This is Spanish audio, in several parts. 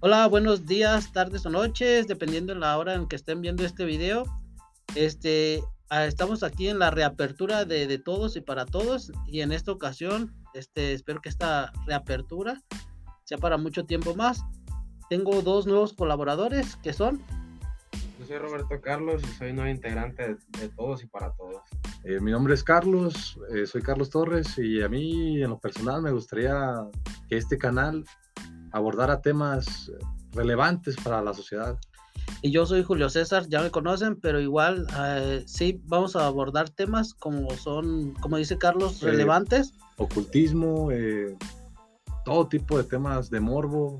Hola, buenos días, tardes o noches, dependiendo de la hora en que estén viendo este video. Este, ah, estamos aquí en la reapertura de, de todos y para todos y en esta ocasión, este, espero que esta reapertura sea para mucho tiempo más. Tengo dos nuevos colaboradores que son Yo soy Roberto Carlos y soy nuevo integrante de, de Todos y para Todos. Eh, mi nombre es Carlos, eh, soy Carlos Torres y a mí en lo personal me gustaría que este canal abordara temas relevantes para la sociedad. y yo soy Julio César, ya me conocen, pero igual eh, sí vamos a abordar temas como son, como dice Carlos, Eh, relevantes. Ocultismo, eh, todo tipo de temas de morbo.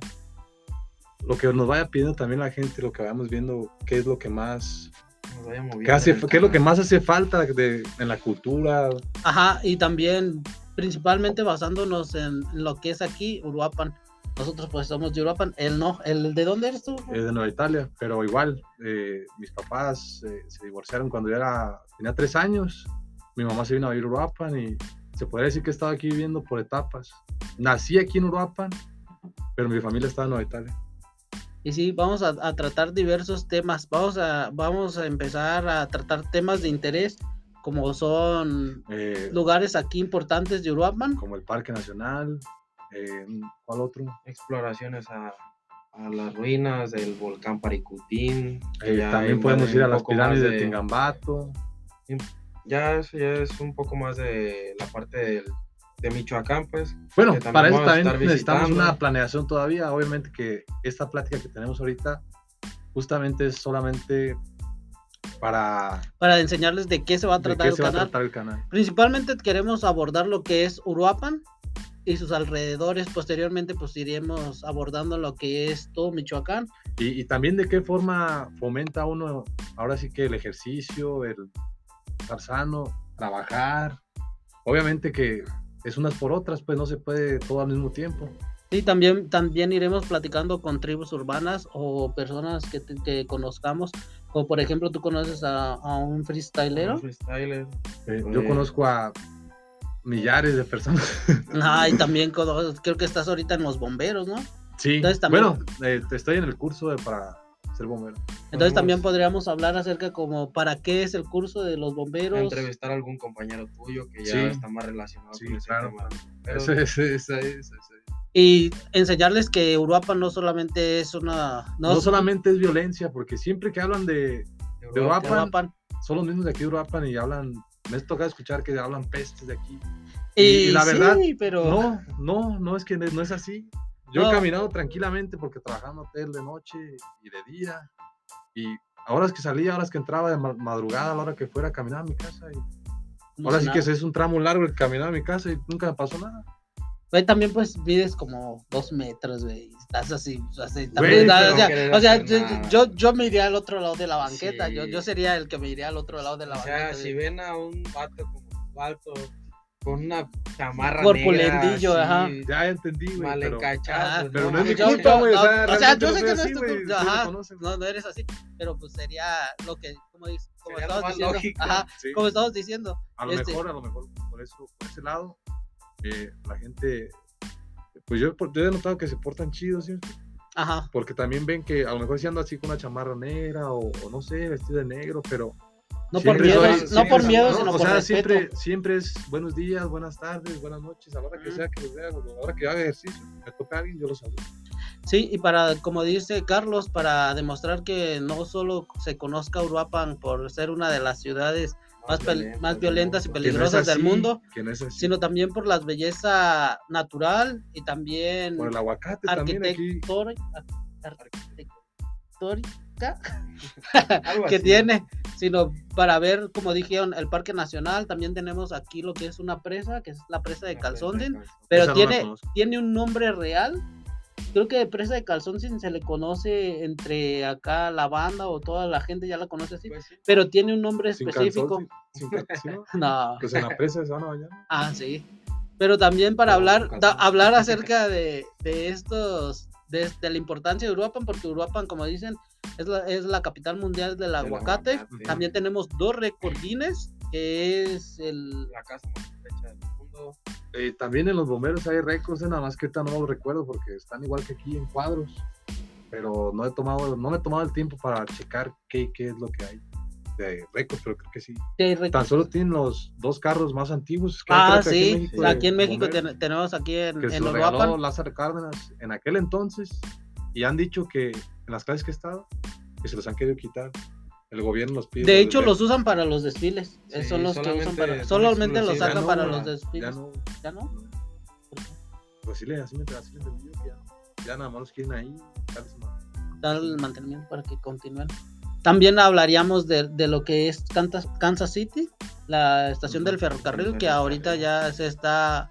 Lo que nos vaya pidiendo también la gente, lo que vayamos viendo, qué es lo que más, Nos vaya moviendo qué, hace- es lo que más hace falta de- en la cultura. Ajá, y también principalmente basándonos en lo que es aquí, Uruapan. Nosotros pues somos de Uruapan, él no, el de dónde eres tú? eh, de Nueva Italia, pero igual, eh, mis papás eh, se divorciaron cuando yo era, tenía tres años. Mi mamá se vino a vivir a Uruapan y se podría decir que he estado aquí viviendo por etapas. Nací aquí en Uruapan, pero mi familia estaba en Nueva Italia. Y sí, vamos a, a tratar diversos temas. Vamos a, vamos a empezar a tratar temas de interés, como son Eh, lugares aquí importantes de Uruapan. como el Parque Nacional, eh, ¿cuál otro? Exploraciones a, a las ruinas del volcán Paricutín. Eh, también podemos ir a las pirámides más de Tingambato. Ya eso ya es un poco más de la parte del- de Michoacán, pues. Bueno, para eso también estar necesitamos una planeación todavía. Obviamente que esta plática que tenemos ahorita justamente es solamente para Para enseñarles de qué se va a de tratar qué el se va a canal. tratar el canal. Principalmente queremos abordar lo que es Uruapan y sus alrededores. Posteriormente, pues iremos abordando lo que es todo Michoacán. Y, y también de qué forma fomenta uno ahora sí que el ejercicio, el estar sano, trabajar. Obviamente que es unas por otras, pues no se puede todo al mismo tiempo. Y también, también iremos platicando con tribus urbanas o personas que, te- que conozcamos. Como por ejemplo, tú conoces a, a un freestylero. Un freestyler. Eh, yo Eh. conozco a millares de personas. Ah, y también creo que estás ahorita en los bomberos, ¿no? Sí, Entonces, también- bueno, eh, estoy en el curso de- para ser bombero. Entonces también Podemos- podríamos hablar acerca como para qué es el curso de los bomberos. entrevistar a algún compañero tuyo que ya Sí. está más relacionado Sí, con ese claro. tema. Pero Ese- ese- ese- ese- ese. Y enseñarles que Uruapan no solamente es una... No, No, solamente es violencia, porque siempre que hablan de, de de Uruapan. son los mismos de aquí de Uruapan y hablan, me ha tocado escuchar que hablan pestes de aquí. Y, y la verdad, sí, pero... No, no, no es que no es así. Yo No. he caminado tranquilamente porque trabajaba en hotel de noche y de día. Y ahora es que salía, ahora es que entraba de ma- madrugada, a la hora que fuera a caminar a mi casa. Y como ahora sí que nada. es un tramo largo el caminar a mi casa y nunca me pasó nada. Güey, también pues mides como dos metros, güey. Estás así, así Güey, también, pero o sea, o sea, yo, yo, yo me iría al otro lado de la banqueta. Yo, Sí. yo sería el que me iría al otro lado de la O sea, banqueta. si güey. ven a un vato como alto con una chamarra Corpulendillo, negra, ajá. Ya entendí, güey. mal pero- encachado. Ah, pero no es mi yo- culpa, yo- güey, o no, sea, o sea, yo no sé que no es tu güey, culpa, ajá, no, no eres así, pero pues sería lo que, como, dices- como estabas diciendo, lógico. ajá, Sí. como estabas diciendo, A lo Este- mejor, a lo mejor, por eso, por ese lado, eh, la gente, pues yo, yo he notado que se portan chidos, ¿sí? ajá, porque también ven que a lo mejor si ando así con una chamarra negra o, o no sé, vestido de negro, pero no por miedo, soy- no siempre por miedo, ¿no? sino o por sea, respeto. siempre, siempre es buenos días, buenas tardes, buenas noches, a la hora que Ujú. sea que los vea, a la hora que haga ejercicio, me toca alguien, yo lo saludo. Sí, y para, como dice Carlos, para demostrar que no solo se conozca Uruapan por ser una de las ciudades más, pel- más violentas y no peligrosas del mundo, no sino también por la belleza natural y también por el aguacate también aquí. arquitector- que así. tiene, sino para ver, como dijeron, el Parque Nacional, también tenemos aquí lo que es una presa, que es la presa de Calzón. pero no tiene, tiene un nombre real. Creo que de presa de Calzonden se le conoce entre acá la banda o toda la gente ya la conoce así, Pues sí. pero tiene un nombre Sin específico. calzón, sin, sin calzón, No. Pues en la presa se van a bañar. Ah, sí. Pero también para hablar, da- calzón. hablar acerca de, de estos, de, de la importancia de Uruapan, porque Uruapan, como dicen, es la, es la capital mundial del aguacate. aguacate. También tenemos dos récord Guinness, que es el... La casa Eh, también en los bomberos hay récords, eh, nada más que ahorita no los recuerdo porque están igual que aquí en cuadros. pero no he tomado, no me he tomado el tiempo para checar qué, qué es lo que hay de récord, pero creo que sí. Sí, récords. Tan solo tienen los dos carros más antiguos. que Ah, creo que sí, de aquí en México ten- tenemos aquí en, que se en los regaló. Lázaro Cárdenas en aquel entonces y han dicho que en las clases que he estado que se los han querido quitar. El gobierno los pide. De hecho, desde- los usan para los desfiles. Sí, son los que usan solamente para. Solamente los sacan no, para los desfiles. Ya no, ¿Ya no? Pues sí, le- así me así me entendí que ya, ya nada más los quieren ahí. dar el mantenimiento para que continúen. También hablaríamos de, de lo que es Kansas, Kansas City, la estación del ferrocarril, que ahorita ya se está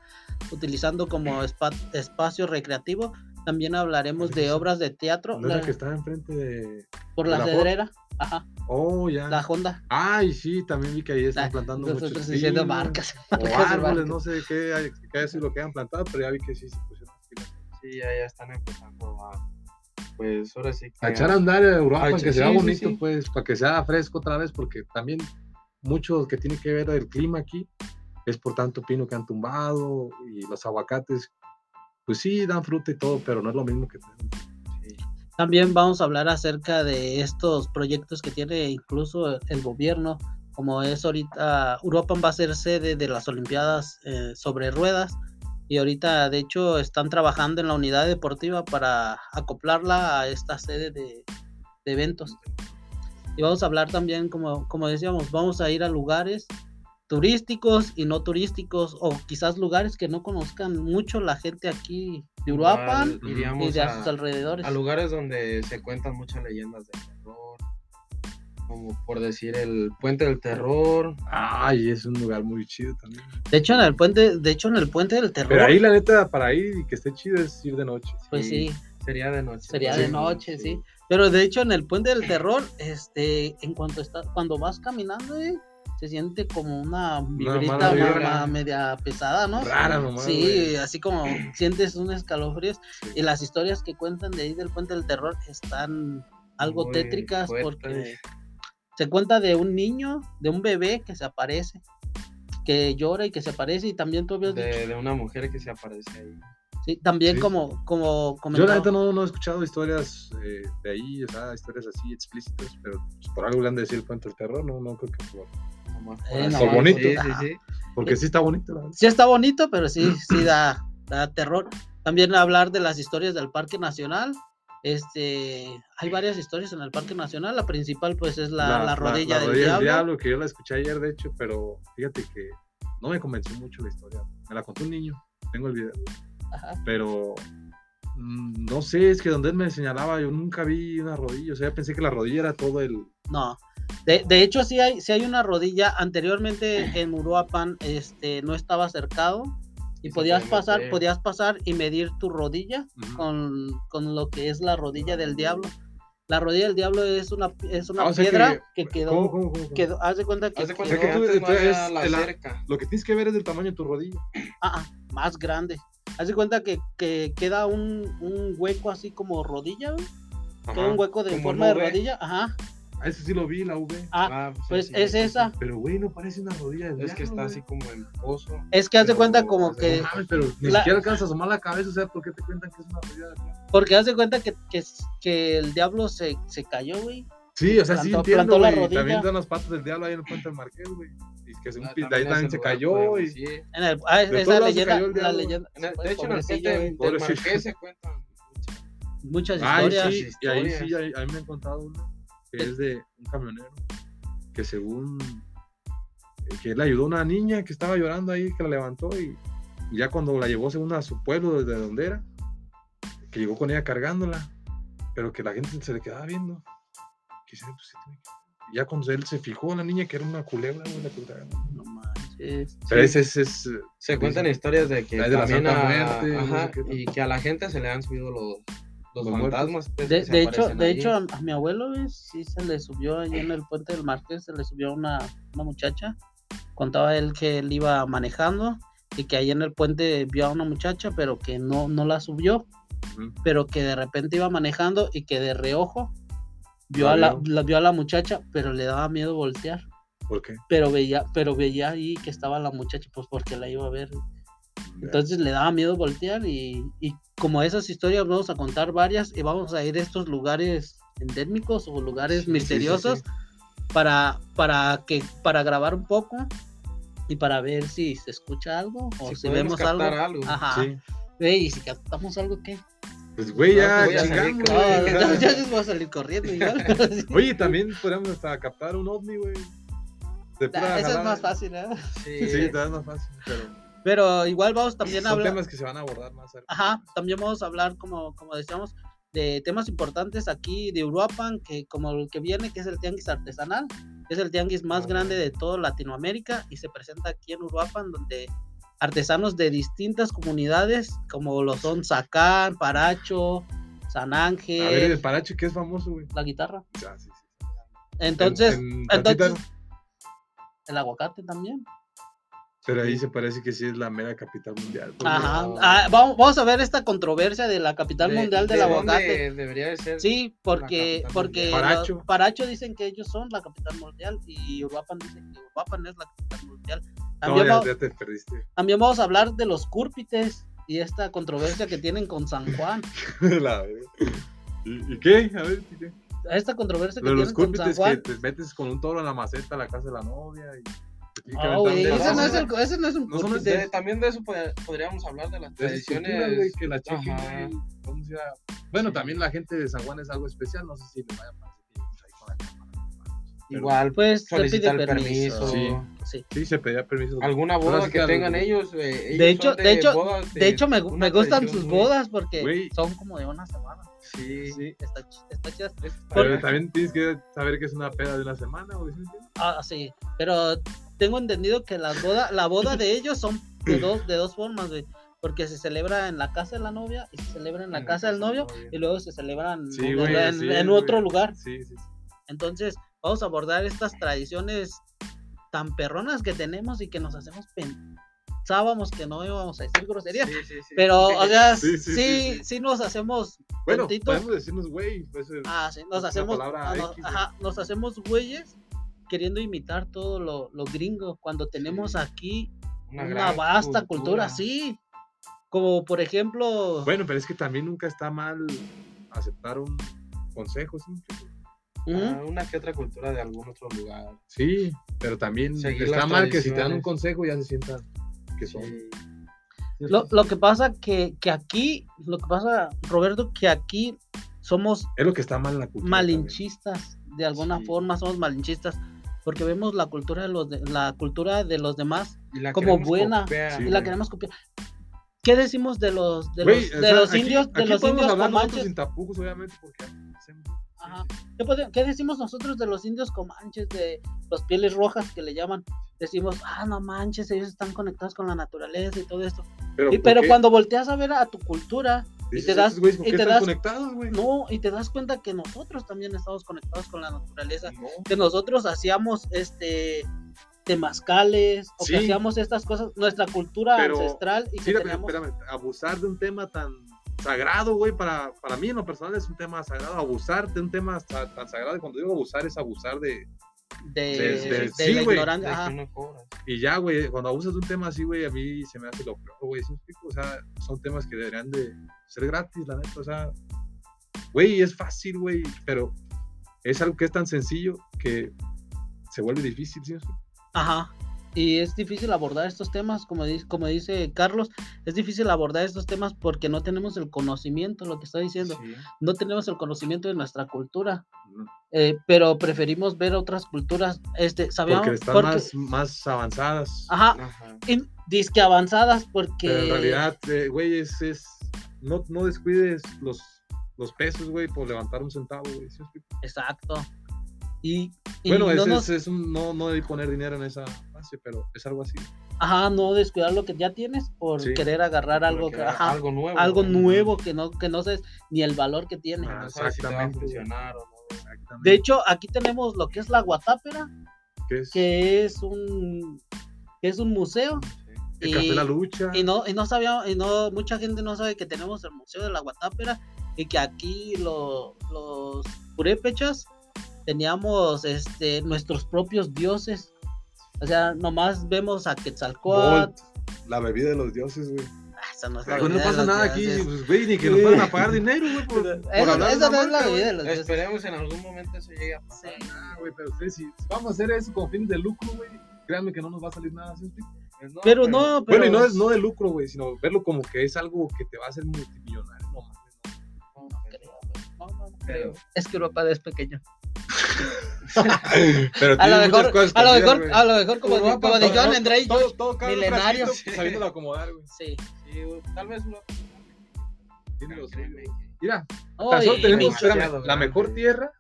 utilizando como espa- espacio recreativo. También hablaremos de obras de teatro ¿No la que está enfrente de. por de la la cedrera. Ajá, Oh, ya. la Honda. Ay, sí, también vi que ahí están La- plantando nosotros muchos diciendo pinos, marcas. O marcas árboles, marcas. no sé qué, hay- qué sido lo que hayan plantado, pero ya vi que sí se pusieron. Sí, ya, ya están empezando a. Pues ahora sí que. A echar a andar a Europa, A que echar- sea sí, sí, bonito, sí. pues, para que sea fresco otra vez, porque también mucho que tiene que ver el clima aquí es por tanto pino que han tumbado y los aguacates, pues sí, dan fruta y todo, pero no es lo mismo que Sí. También vamos a hablar acerca de estos proyectos que tiene incluso el gobierno, como es ahorita, Europa va a ser sede de las Olimpiadas eh, sobre ruedas y ahorita de hecho están trabajando en la unidad deportiva para acoplarla a esta sede de, de eventos. Y vamos a hablar también, como, como decíamos, vamos a ir a lugares turísticos y no turísticos o quizás lugares que no conozcan mucho la gente aquí de Uruapan Igual y de a sus alrededores. a lugares donde se cuentan muchas leyendas de terror, como por decir el Puente del Terror. Ay, es un lugar muy chido también. De hecho, en el puente, de hecho, en el puente del terror, Pero ahí la neta, para ir y que esté chido es ir de noche. pues sí, Sería de noche. sería Sí, de noche, sí. Pero de hecho, en el puente del terror, este, en cuanto está, cuando vas caminando, eh, se siente como una vibrita ma- media pesada, ¿no? Rara nomás. Sí, güey. así como sientes un escalofríos. Sí. Y las historias que cuentan de ahí del puente del terror están algo Muy tétricas fuertes. porque se cuenta de un niño, de un bebé que se aparece, que llora y que se aparece y también tú habías dicho, De, de una mujer que se aparece ahí. sí, también Sí. como como Yo la neta no, no he escuchado historias eh, de ahí, o sea, historias así explícitas, pero pues, por algo le han de decir el puente del terror, no, no creo que por... nomás Eh, por no, así. bonito. Sí, sí, sí. Porque sí está bonito, la verdad. sí está bonito, pero sí, sí da, da terror. También hablar de las historias del Parque Nacional. Este, hay varias historias en el Parque Nacional. La principal, pues, es la, la rodilla, la del, rodilla diablo. que yo la escuché ayer, de hecho, pero fíjate que no me convenció mucho la historia. Me la contó un niño, tengo el video, Ajá. pero mm, no sé, es que donde él me señalaba, yo nunca vi una rodilla, o sea, pensé que la rodilla era todo el... No. De, de hecho, sí hay, sí hay una rodilla. Anteriormente en Uruapan este, no estaba cercado. Y podías pasar, podías pasar y medir tu rodilla Ujú. con, con lo que es la rodilla del diablo. La rodilla del diablo es una, es una Ah, o sea piedra que, ¿cómo, quedó, cómo, cómo, cómo? quedó, haz de cuenta que Haz de cuenta quedó, que que tú- no es la el a- cerca. Lo que tienes que ver es del tamaño de tu rodilla. ah, ah, más grande. Haz de cuenta que, que queda un, un hueco así como rodilla, Ajá. un hueco de forma de V. rodilla, ajá. Ah, ese sí lo vi, la V. Ah, Ah, pues sí, es sí, sí. esa. Pero, güey, no parece una rodilla de Es que está así como en pozo. Es que haz de cuenta como que, No mames, pero ni la- siquiera alcanzas a asomar la cabeza, o sea, ¿por qué te cuentan que es una rodilla de diablo? porque haz de cuenta que, que, que el diablo se, se cayó, güey. Sí, o sea, sí Plantó- entiendo, plantó la güey. rodilla. También están las patas del diablo ahí en el puente del Marqués, güey. Y que Ah, pi- de ahí es también se cayó y... En el, ah, De esa se leyenda, la leyenda. En el- pues, de hecho, en el puente del. Marqués se cuentan muchas. muchas Ay, historias. sí, y ahí sí, historias. ahí, ahí me han contado una que es de un camionero que según que él ayudó a una niña que estaba llorando ahí, que la levantó y, y ya cuando la llevó según a su pueblo desde donde era, que llegó con ella cargándola, pero que la gente se le quedaba viendo. Pues, ya cuando él se fijó en la niña que era una culebra, la culebra. No manches. Pero Sí. es, es, eh, Se cuentan historias de que de también a- Muerte, no sé ajá, qué. y que a la gente se le han subido los, los, fantasmas. pues, De, que se de hecho, de hecho a, a mi abuelo sí se le subió ahí en el puente del Marqués, se le subió una, una muchacha. Contaba él que él iba manejando y que ahí en el puente vio a una muchacha, pero que no, no la subió, pero que de repente iba manejando y que de reojo vio, a la, vio. la- vio a la muchacha, pero le daba miedo voltear. ¿por qué? Pero veía, pero veía ahí que estaba la muchacha, pues porque la iba a ver. Entonces le daba miedo voltear y, y como esas historias vamos a contar varias y vamos a ir a estos lugares endémicos o lugares Sí, sí, sí, misteriosos para para que para grabar un poco y para ver si se escucha algo o Si vemos algo. Ajá. Y si captamos algo qué? Pues, güey, No, ya pues voy a salir chingamos, güey. yo, yo les voy a salir corriendo igual. Oye, también podríamos hasta captar un ovni, güey. De pura Ah, Eso es más fácil, ¿eh? Sí, Sí, es más fácil, pero Pero igual vamos también a hablar. temas que se van a abordar más cerca. Ajá, también vamos a hablar, como, como decíamos, de temas importantes aquí de Uruapan, que como el que viene, que es el tianguis artesanal, que es el tianguis más Ah. grande de toda Latinoamérica y se presenta aquí en Uruapan, donde artesanos de distintas comunidades, como lo son Zacán, Paracho, San Ángel, A ver, el parache que es famoso, güey. la guitarra. Ah, sí, sí. Entonces, En- en entonces Tantita, el aguacate también. Pero ahí se parece que sí es la mera capital mundial. Ajá. no. Ah, vamos, vamos a ver esta controversia de la capital De- mundial del de aguacate. Debería de ser. Sí, porque, porque Paracho. Paracho dicen que ellos son la capital mundial y Uruapan dice que Uruapan es la capital mundial. No, También, ya, va- ya te perdiste. también vamos a hablar de los cúrpites y esta controversia que tienen con San Juan. La. ¿Y, y qué? A ver, ¿y qué? Esta controversia que Lo de los tienen con San cúrpites que Juan. te metes con un toro a la maceta a la casa de la novia y Ah, aventar güey, un ese, no es pedazo. el- ese no es un No son cúrpite. De- también de eso pod- podríamos hablar de las tradiciones. güey, que la chequen, Ajá. güey. ¿Cómo se llama? Bueno, también la gente de San Juan es algo especial, no sé si les vaya a parecer que ellos ahí con la cámara. Pero Igual, Pues se pide solicitar el permiso. permiso. Sí. Sí. Sí, se pedía permiso. Alguna boda que que tengan algo- ellos. eh, ellos De hecho, de hecho, De hecho, me, gustan sus bodas porque son como de una semana. Sí. Sí, está, está chidas. Pero también tienes que saber que es una peda de una semana, güey. ¿sí me entiendes? Ah, sí, pero tengo entendido que las bodas, la boda de ellos son de dos, de dos formas, güey. Porque se celebra en la casa de la novia y se celebra en la En la casa del casa del novio y luego se celebran Sí, en, güey, en- así en es, otro lugar. Sí, sí, sí. Entonces, vamos a abordar estas tradiciones tan perronas que tenemos y que nos hacemos pensábamos que no íbamos a decir groserías. Sí, sí, sí. Pero, o sea, Sí, sí, sí, sí, sí, sí. nos hacemos Bueno, tontitos. podemos decirnos, güey. Pues, eh, Ah, sí, nos hacemos, palabra ah, no, X, ajá, nos hacemos güeyes queriendo imitar todo lo, lo gringo cuando tenemos Sí. aquí una, vasta cultura. sí. Como por ejemplo, Bueno, pero es que también nunca está mal aceptar un consejo, ¿sí? Ah, una que otra cultura de algún otro lugar. Sí, pero también Seguir está mal que si te dan un consejo ya se sientan que son. Sí. lo, lo que pasa que, que aquí, lo que pasa, Roberto, que aquí somos Es lo que está mal en la cultura. malinchistas, de alguna Sí. forma somos malinchistas, porque vemos la cultura de los de- la cultura de los demás Como buena. copiar. Sí, y la güey. queremos copiar. ¿Qué decimos de los de Güey, los, de sea, los aquí- indios de los indios hablar comanches? sin tapujos, obviamente, porque Ajá. ¿Qué, decimos nosotros de los indios comanches, de los pieles rojas que le llaman? Decimos, ah, no manches, ellos están conectados con la naturaleza y todo esto. Pero, cuando volteas a ver a tu cultura, y te das, "Estos güeyes, ¿por y qué te están das, conectados, no, y te das cuenta que nosotros también estamos conectados con la naturaleza, No. que nosotros hacíamos este temazcales, o Sí. que hacíamos estas cosas, nuestra cultura Pero- ancestral y Sí, que pero, teníamos... espérame, abusar de un tema tan sagrado, güey, para, para mí en lo personal es un tema sagrado. Abusar de un tema tan sagrado, y cuando digo abusar es abusar de... de, de- de de- sí, la ignorancia. Y ya, güey, cuando abusas de un tema así, güey, a mí se me hace lo peor, güey, ¿sí? O sea, son temas que deberían de ser gratis, la neta, o sea, güey, es fácil, güey, pero es algo que es tan sencillo que se vuelve difícil, ¿sí me explico? Ajá. Y es difícil abordar estos temas, como dice, como dice Carlos, es difícil abordar estos temas porque no tenemos el conocimiento, lo que está diciendo, Sí. no tenemos el conocimiento de nuestra cultura, eh, pero preferimos ver otras culturas, este, sabíamos, Porque están porque- más, más avanzadas. ajá, Ajá. y disque avanzadas porque, Pero en realidad, eh, güey, es, es- no, no descuides los, los pesos, güey, por levantar un centavo, güey. exacto, y, y Bueno, no, es, nos- es, es un, no, no debí poner dinero en esa pero es algo así. ajá, no descuidar lo que ya tienes por Sí. querer agarrar algo, que, ajá, algo nuevo. algo ¿no? nuevo que no, que no sabes ni el valor que tiene. Ah, si Exactamente, güey. funcionar o no. Exactamente. De hecho, aquí tenemos lo que es la Guatápera, que es un que es un museo Sí. El y, Café La Lucha. y no y no sabía y no mucha gente no sabe que tenemos el museo de la Guatápera y que aquí lo- los purépechas teníamos este nuestros propios dioses. O sea, nomás vemos a Quetzalcóatl, Bolt, la bebida de los dioses, güey. Ah, esa no es la Pues no pasa nada aquí, pues, güey, ni que nos fueran a pagar dinero, güey, por, por Esa, no es la bebida de los dioses. Esperemos en algún momento eso llegue a pasar. Sí. Ah, güey, pero ustedes, si, si vamos a hacer eso con fines de lucro, güey, créanme que no nos va a salir nada. ¿sí? Pues no, Pero no, pero... Bueno, y no es no de lucro, güey, sino verlo como que es algo que te va a hacer multimillonario. No mames, no. No creo, güey. No, no, creo. Es que Europa es pequeño. Pero A lo mejor, cosas a lo mejor, a lo mejor como, como todo- dijeron todo- en Drake, todo, todo cabe en un milenario. frasquito, sabiéndolo acomodar, güey. sí. Sí, güey, tal vez una. Tiene lo suyo. Créeme que- Mira, No, tan solo y- tenemos espérame, la mejor tierra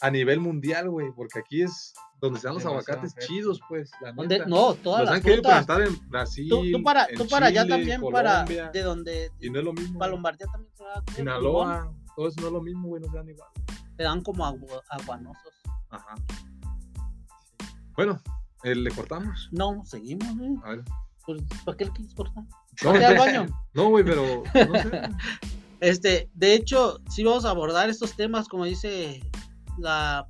a nivel mundial, güey, porque aquí es donde se dan los aguacates chidos, pues, la neta. No, todas Los las han querido frutas. plantar en Brasil, Tú, tú para, en tú para allá Chile, también, para Colombia, de donde y no es lo mismo. para. Lombardía también se da. Sinaloa, todo eso no es lo mismo, güey, no se dan igual. Dan como agu- aguanosos. Ajá. Bueno, eh, le cortamos. No, seguimos, güey. A ver. Pues, ¿Para qué le quieres cortar? No, al baño. no, güey, pero no sé. Este, de hecho, sí vamos a abordar estos temas, como dice la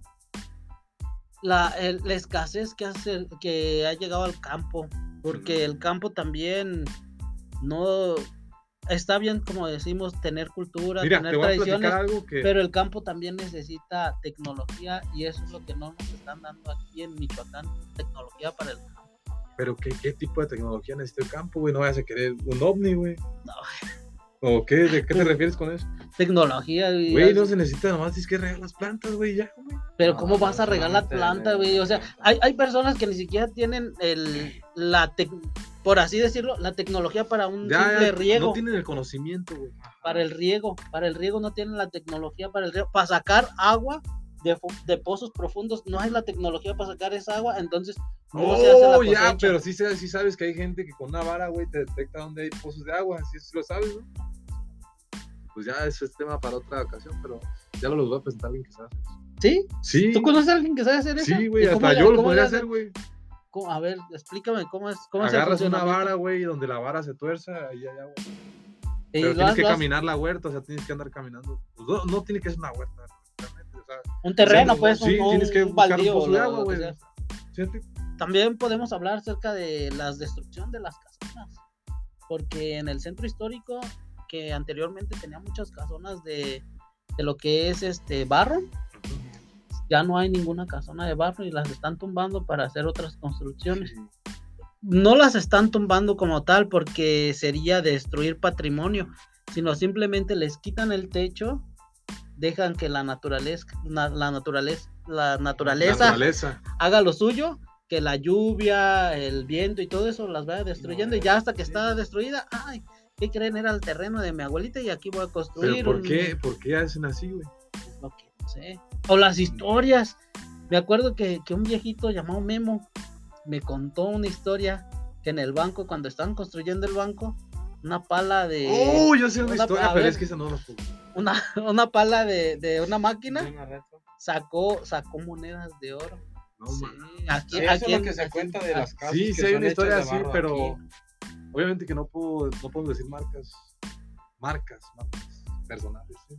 la, el- la escasez que hace que ha llegado al campo, porque el campo también no está bien, como decimos, tener cultura, Mira, tener te tradiciones, que. pero el campo también necesita tecnología y eso es lo que no nos están dando aquí en Michoacán, tecnología para el campo. Pero ¿qué, qué tipo de tecnología necesita el campo, güey? No vayas a querer un ovni, güey. No. ¿O qué? ¿De qué te refieres con eso? Tecnología, Güey, eso- no se necesita nomás, tienes que regar las plantas, güey, ya, güey. Pero No, ¿cómo vas a no regar la planta, güey? O sea, hay, hay personas que ni siquiera tienen el, la tec- por así decirlo, la tecnología para un Ya, simple ya, riego. No tienen el conocimiento, güey. Para el riego, para el riego no tienen la tecnología para el riego. Para sacar agua de, de pozos profundos, no hay la tecnología para sacar esa agua, entonces no se hace la Oh, ya, pero sí, se- sí sabes que hay gente que con una vara, güey, te detecta dónde hay pozos de agua, sí, sí lo sabes, ¿no? Pues ya eso es tema para otra ocasión, pero ya lo los voy a presentar a alguien que sabe hacer eso. ¿Sí? Sí, ¿Tú conoces a alguien que sabe hacer eso? sí, güey, ¿Y cómo hasta yo lo podría hace? hacer, güey. A ver, explícame cómo es. Cómo Agarras una vara, güey, donde la vara se tuerza, ahí hay agua. Y Pero tienes has- que has- caminar la huerta, o sea, tienes que andar caminando. Pues no, no tiene que ser una huerta, realmente, o sea, un terreno, pues, sí, un, tienes que un buscar un baldío, pozo de lo- agua, güey. También podemos hablar acerca de la destrucción de las casonas, porque en el centro histórico, que anteriormente tenía muchas casonas de, de lo que es este barro, ya no hay ninguna casona de barro y las están tumbando para hacer otras construcciones. No las están tumbando como tal porque sería destruir patrimonio, sino simplemente les quitan el techo, dejan que la naturaleza, na- la naturaleza, la naturaleza Naturaleza. haga lo suyo, que la lluvia, el viento y todo eso las vaya destruyendo y ya hasta que sí. está destruida, ay, ¿qué creen? Era el terreno de mi abuelita y aquí voy a construir. Pero ¿por un- qué? ¿Por qué hacen así, güey? es lo que no sé. O las historias. Me acuerdo que, que un viejito llamado Memo me contó una historia que en el banco, cuando estaban construyendo el banco, una pala de. Oh, yo sé una, una- historia, pero ver. es que esa no la puedo. Una, una pala de, de una máquina sacó, sacó monedas de oro. No, Sí, aquí, Sí, eso aquí es lo en- que se cuenta de las casas. Sí, que sí hay una historia así, pero aquí. Obviamente que no puedo, no podemos decir marcas. Marcas, marcas personales. ¿sí?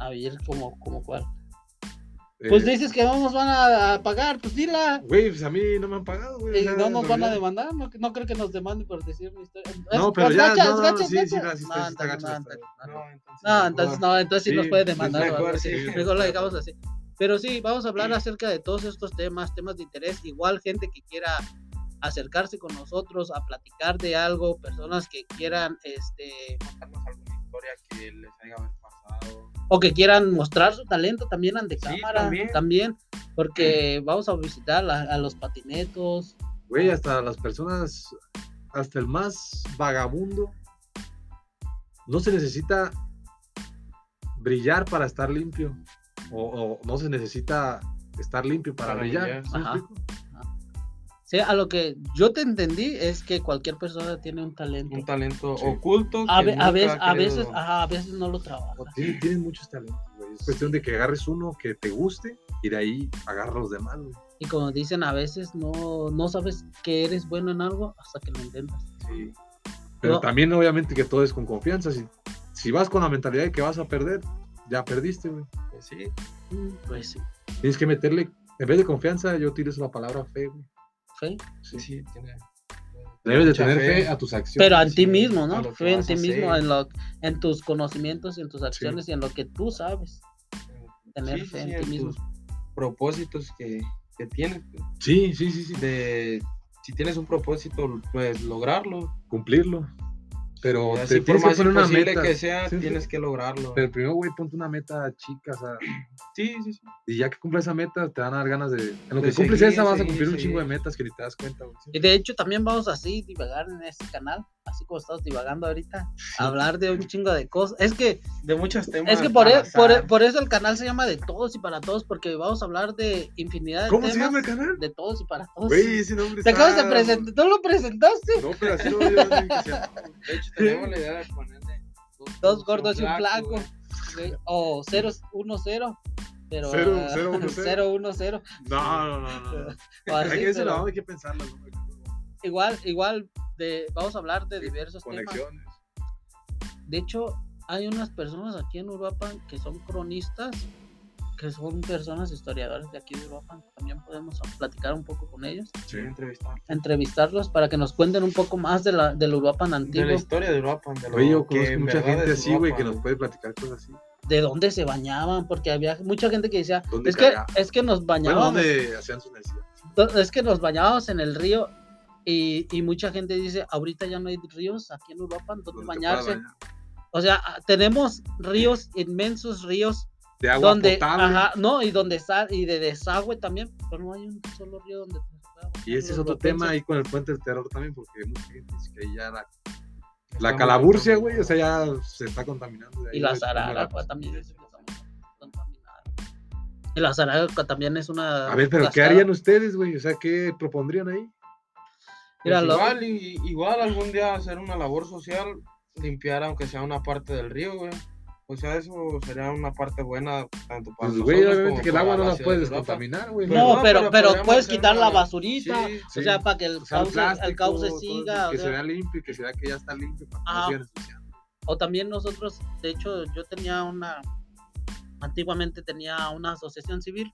A ver, como, como cuál. Pues Eh, dices que no nos van a, a pagar, pues dila. Güey, pues a mí no me han pagado, güey. sea, no nos van a demandar, no, no creo que nos demanden por decir una historia. No, ¿Es- pero ya, no, no, sí, sí, sí No, sí está entonces gacho no, entonces no. No, entonces. No, no, sí, Sí, nos puede pues, demandar. mejor algo así. sí. Mejor lo dejamos así. Pero sí, vamos a hablar acerca de todos estos temas, temas de interés. Igual gente que quiera acercarse con nosotros a platicar de algo, personas que quieran, este, contarnos alguna historia que les haya pasado. o que quieran mostrar su talento también ante Sí, cámara, también. también, porque vamos a visitar a, a los patinetos. Güey, hasta las personas, hasta el más vagabundo, no se necesita brillar para estar limpio. O, o no se necesita estar limpio para, Para brillar. brillar. Sí, a lo que yo te entendí es que cualquier persona tiene un talento. Un talento Sí. oculto. A, ve- veces, a veces, ajá, a veces no lo trabaja. O tienen, tienen muchos talentos, güey. Es cuestión de que agarres uno que te guste y de ahí agarras los demás, güey. Y como dicen, a veces no, no sabes que eres bueno en algo hasta que lo intentas. Sí. Pero No. también, obviamente, que todo es con confianza. Si, si vas con la mentalidad de que vas a perder, ya perdiste, güey. Pues sí. Mm, Pues sí, Tienes que meterle, en vez de confianza, yo utilizo la palabra fe, güey. Fe. Sí. Sí, tiene Debes de tener fe. fe a tus acciones. Pero en ti mismo, a ¿no? Fe en ti a mismo, en, lo, en tus conocimientos y en tus acciones y en lo que tú sabes. Tener Sí, fe sí, en ti mismo. tus propósitos que, que tienes. Sí, sí, sí, sí. De, si tienes un propósito, pues lograrlo. Cumplirlo. Pero te así por que más poner una meta. que sea, Sí, sí. tienes que lograrlo. Pero primero, güey, ponte una meta chica, o sea, sí, sí, sí. y ya que cumples esa meta, te van a dar ganas de... En lo que De cumples seguir, esa, vas a seguir, cumplir un seguir. chingo de metas que ni te das cuenta, güey. Y de hecho también vamos así divagar en este canal, así como estamos divagando ahorita, hablar de un chingo de cosas. Es que De muchos temas. es que por, e- al por, eso el canal se llama de todos y para todos porque vamos a hablar de infinidad de ¿Cómo temas se llama el canal? de todos y para todos. Güey, ese nombre Te acabas de está- presentar, ¿tú lo presentaste? No, pero así sea. De hecho, tenemos la idea de ponerle Dos gordos y un flaco. O 0-1-0. Pero Cero, ah, cero, uno, cero. 0-1-0. No, no, no, no. así, Hay que decirlo, pero hay que pensarlo. ¿no? igual, igual de, vamos a hablar de diversos temas. De hecho, hay unas personas aquí en Europa que son cronistas, que son personas historiadores de aquí de Europa. También podemos platicar un poco con ellos, Sí, entrevistar. entrevistarlos para que nos cuenten un poco más de la, del Uruapan De la antiguo, historia de Europa. De lo Güey, yo que conozco en mucha gente así, güey, que nos puede platicar cosas así. de dónde se bañaban, porque había mucha gente que decía, ¿Dónde es que, es que nos Bueno, bañábamos, donde hacían sus necesidades. es que nos bañábamos en el río. Y, y mucha gente dice, ahorita ya no hay ríos aquí en Europa donde bañarse. bañar. O sea, tenemos ríos, inmensos ríos De agua donde, potable. ajá, no, y donde y de desagüe también, pero no hay un solo río donde Y ese es otro tema ahí con el puente del terror también, porque mucha gente dice que ahí ya la, la calaburcia, güey, o sea, ya se está contaminando. de ahí, Y la zaragua pues, también es contaminada. Y la zaragua también es una. A ver, pero ¿qué harían ustedes, güey? O sea, ¿qué propondrían ahí? Mira, Pues igual, y- igual algún día hacer una labor social, limpiar aunque sea una parte del río, güey. O sea, eso sería una parte buena tanto para Pues, güey, obviamente como que el agua no la puedes descontaminar, güey. No, no, pero, pero puedes quitar la basurita. Sí, O sí. sea, para que el O sea, el cauce, plástico, el cauce siga. eso, o que sea, se vea limpio, que se vea que ya está limpio para que Ajá. no. O también nosotros, de hecho, yo tenía una, antiguamente tenía una asociación civil,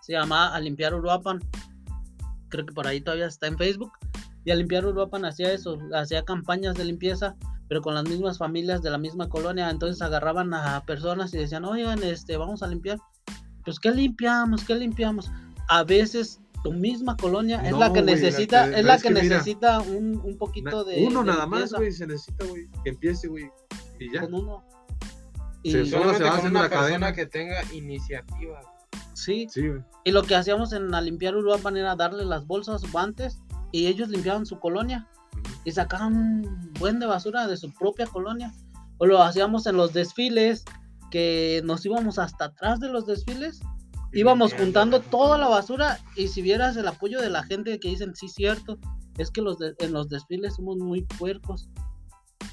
se llamaba A Limpiar Uruapan, creo que por ahí todavía está en Facebook, y A Limpiar Uruapan hacía eso, hacía campañas de limpieza, pero con las mismas familias de la misma colonia, entonces agarraban a personas y decían, oigan, este, vamos a limpiar, pues ¿qué limpiamos? ¿Qué limpiamos? A veces tu misma colonia es No, la que güey, la necesita, que- es la es que, que mira, necesita un, un poquito de... Uno de nada más, limpieza. güey, se necesita, güey, que empiece, güey. Y ya. con uno. Se Y, solo Solamente se va haciendo una la cadena. que tenga iniciativa. sí, Sí, y lo que hacíamos en la limpiar Uruapan era darle las bolsas, guantes, y ellos limpiaban su colonia. Y sacaban un buen de basura de su propia colonia. O lo hacíamos en los desfiles, que nos íbamos hasta atrás de los desfiles, Y íbamos juntando toda la basura, y si vieras el apoyo de la gente que dicen, sí, cierto, es que los de- en los desfiles somos muy puercos.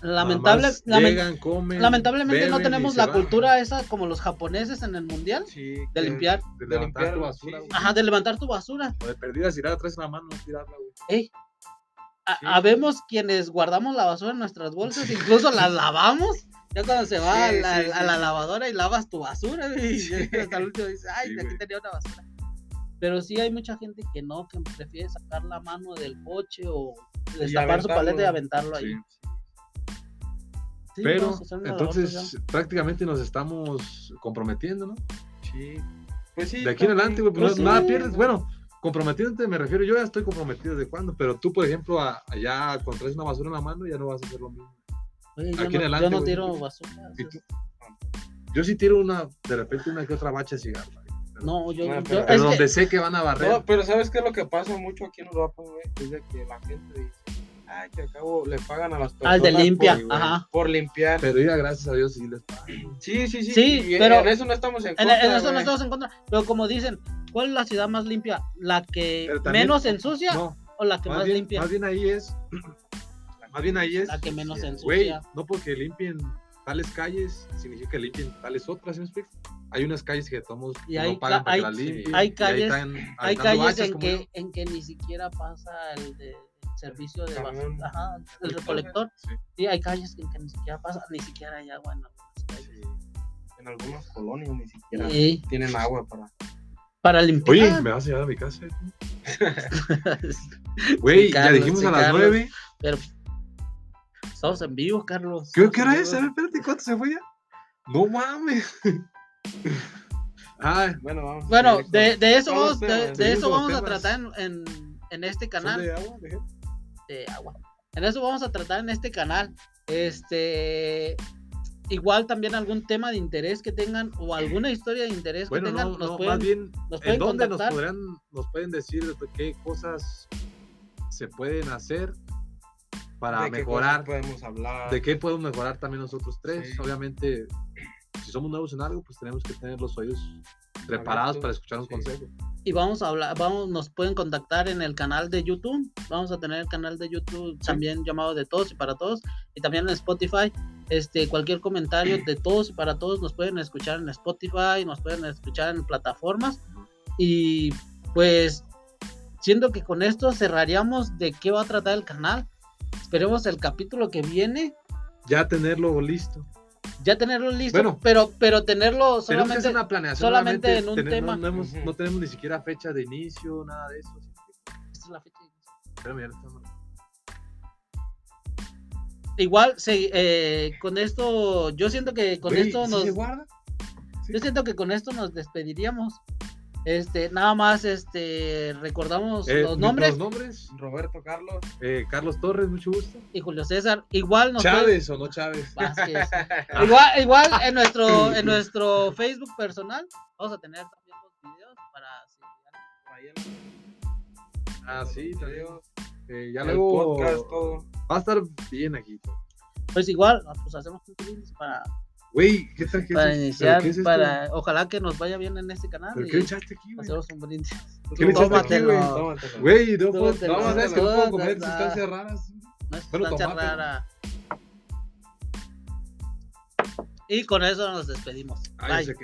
Lamentable, Nada más lamen- llegan, comen, lamentablemente no beben y tenemos la van. cultura esa como los japoneses en el mundial, Sí, de limpiar. de de levantar tu limpiar, basura, sí. güey. Ajá, de levantar tu basura. O de perdidas, tirar atrás en la mano, no tirarla, güey. Ey, Sí. habemos quienes guardamos la basura en nuestras bolsas, incluso las lavamos. Ya cuando se va Sí, a, la, sí, a sí. la lavadora y lavas tu basura, y hasta el último dices, ay, Sí, aquí tenía una basura. Pero sí hay mucha gente que no, que prefiere sacar la mano del coche o destapar su paleta y aventarlo ahí. Pero, social. entonces, prácticamente nos estamos comprometiendo, ¿no? Sí. Pues sí. De aquí en adelante, güey, pues, Pues no- nada pierdes. Bueno, comprometiéndote me refiero, yo ya estoy comprometido desde cuándo, pero tú, por ejemplo, allá cuando traes una basura en la mano, ya no vas a hacer lo mismo. Oye, yo aquí en no, adelante, yo no güey. tiro basura. ¿Y eso tú? Yo sí tiro una, de repente, una que otra bacha de cigarro. güey. Pero, No, yo, Bueno, yo- pero- pero es que- donde sé que van a barrer. No, pero ¿sabes qué es lo que pasa mucho aquí en Europa, güey? Es de que la gente dice, ay, que al cabo le pagan a las personas. al de limpia, por, ajá. por limpiar. Pero ya, gracias a Dios, sí les pagan. Sí, sí, sí. Sí, y pero- en eso no estamos en En, contra, en eso no güey. estamos en contra. Pero como dicen, ¿cuál es la ciudad más limpia? ¿La que también- menos ensucia No, o la que más, más bien, limpia? más bien ahí es. Más bien ahí es. La que menos ensucia. Güey, no porque limpien tales calles, significa que limpien tales otras, ¿sí me explico? Hay unas calles que todos Y no hay pagan ca- para que hay- las limpien. hay calles- están Hay calles en que, yo. en que ni siquiera pasa el, de, el servicio de Camión. basura, ajá, el recolector. Sí. Sí, hay calles en que ni siquiera pasa, ni siquiera hay agua en algunas calles. Sí. En algunas colonias ni siquiera Sí, tienen agua para. Para limpiar. Oye, ¿me vas a llevar a mi casa? Güey, ya dijimos a las. 9. Pero estamos en vivo, Carlos. ¿Qué, qué hora es? A ver, espérate, ¿cuánto se fue ya? No mames. Ah, Bueno, vamos. Bueno, de, de eso vamos, de, eso vamos a tratar en, en, en este ¿son canal de agua. En eso vamos a tratar en este canal. Este igual también algún tema de interés que tengan o alguna historia de interés Bueno, que tengan, no, nos no, pueden, más bien, nos ¿en pueden dónde nos, contactar. podrán, nos pueden decir de qué cosas se pueden hacer para ¿De qué mejorar? podemos hablar? ¿De qué podemos mejorar también nosotros tres? Sí. Obviamente, si somos nuevos en algo, pues tenemos que tener los oídos preparados para escuchar un sí. consejo. y vamos a hablar, vamos, nos pueden contactar en el canal de YouTube. Vamos a tener el canal de YouTube también llamado de todos y para todos. Y también en Spotify. Este, cualquier comentario de todos y para todos nos pueden escuchar en Spotify, nos pueden escuchar en plataformas. Y pues, siento que con esto cerraríamos de qué va a tratar el canal. Esperemos el capítulo que viene. Ya tenerlo listo. Ya tenerlo listo, Bueno. pero, pero tenerlo que solamente una planeación. solamente en un tener- tema. No, no hemos- Ujú. no tenemos ni siquiera fecha de inicio, nada de eso. Esta es la fecha. lo estamos- Igual, se, eh, con esto, yo siento que con esto ¿sí nos, se guarda? yo siento que con esto nos despediríamos. Este, nada más, este, recordamos Eh, los nombres Los nombres. Roberto Carlos. Eh, Carlos Torres, mucho gusto. y Julio César. Igual nos Chávez o no Chávez. Vázquez. igual, igual en nuestro, en nuestro Facebook personal vamos a tener también los videos para Ah, sí, también. Eh, ya el luego podcast, todo. Va a estar bien aquí. Pues igual, pues hacemos un brindis para, Güey, ¿qué tal? ¿Qué para es esto? iniciar, ¿Pero qué es para, ojalá que nos vaya bien en este canal ¿Pero y qué echaste aquí, güey? hacemos un brindis. ¿Qué le echaste aquí, güey? Tómatelo. Güey, no puedo, Tómatelo, no, sabes que no puedo comer sustancias raras. No es sustancia rara. Y con eso nos despedimos. Ah, Bye.